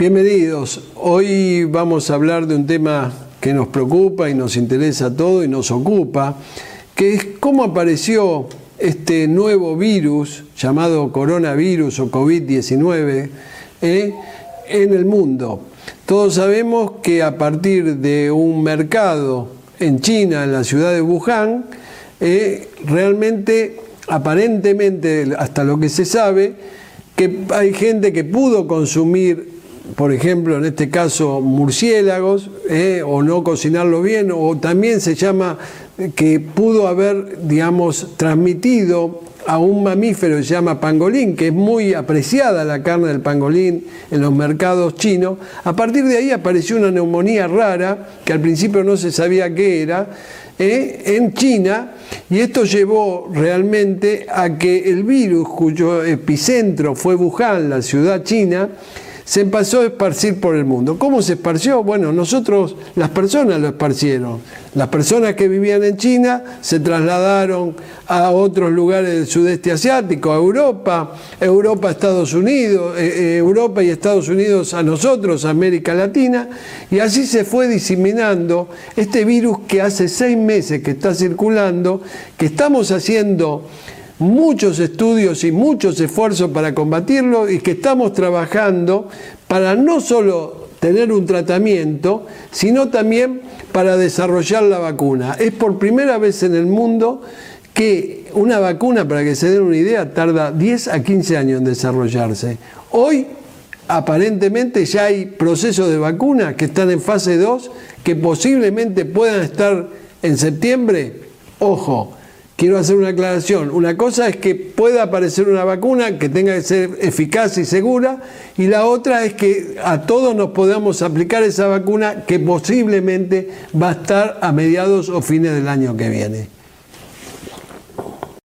Bienvenidos. Hoy vamos a hablar de un tema que nos preocupa y nos interesa a todos y nos ocupa, que es cómo apareció este nuevo virus llamado coronavirus o COVID-19 eh, en el mundo. Todos sabemos que a partir de un mercado en China, en la ciudad de Wuhan, eh, realmente, aparentemente, hasta lo que se sabe, que hay gente que pudo consumir por ejemplo, en este caso, murciélagos, eh, o no cocinarlo bien, o también se llama que pudo haber, digamos, transmitido a un mamífero que se llama pangolín, que es muy apreciada la carne del pangolín en los mercados chinos. A partir de ahí apareció una neumonía rara, que al principio no se sabía qué era, eh, en China, y esto llevó realmente a que el virus, cuyo epicentro fue Wuhan, la ciudad china, se empezó a esparcir por el mundo. ¿Cómo se esparció? Bueno, nosotros, las personas lo esparcieron. Las personas que vivían en China se trasladaron a otros lugares del sudeste asiático, a Europa, Europa a Estados Unidos, eh, eh, Europa y Estados Unidos a nosotros, América Latina, y así se fue diseminando este virus que hace seis meses que está circulando, que estamos haciendo muchos estudios y muchos esfuerzos para combatirlo y que estamos trabajando para no solo tener un tratamiento, sino también para desarrollar la vacuna. Es por primera vez en el mundo que una vacuna, para que se den una idea, tarda 10 a 15 años en desarrollarse. Hoy, aparentemente, ya hay procesos de vacuna que están en fase 2, que posiblemente puedan estar en septiembre. Ojo, quiero hacer una aclaración. Una cosa es que pueda aparecer una vacuna que tenga que ser eficaz y segura, y la otra es que a todos nos podamos aplicar esa vacuna que posiblemente va a estar a mediados o fines del año que viene.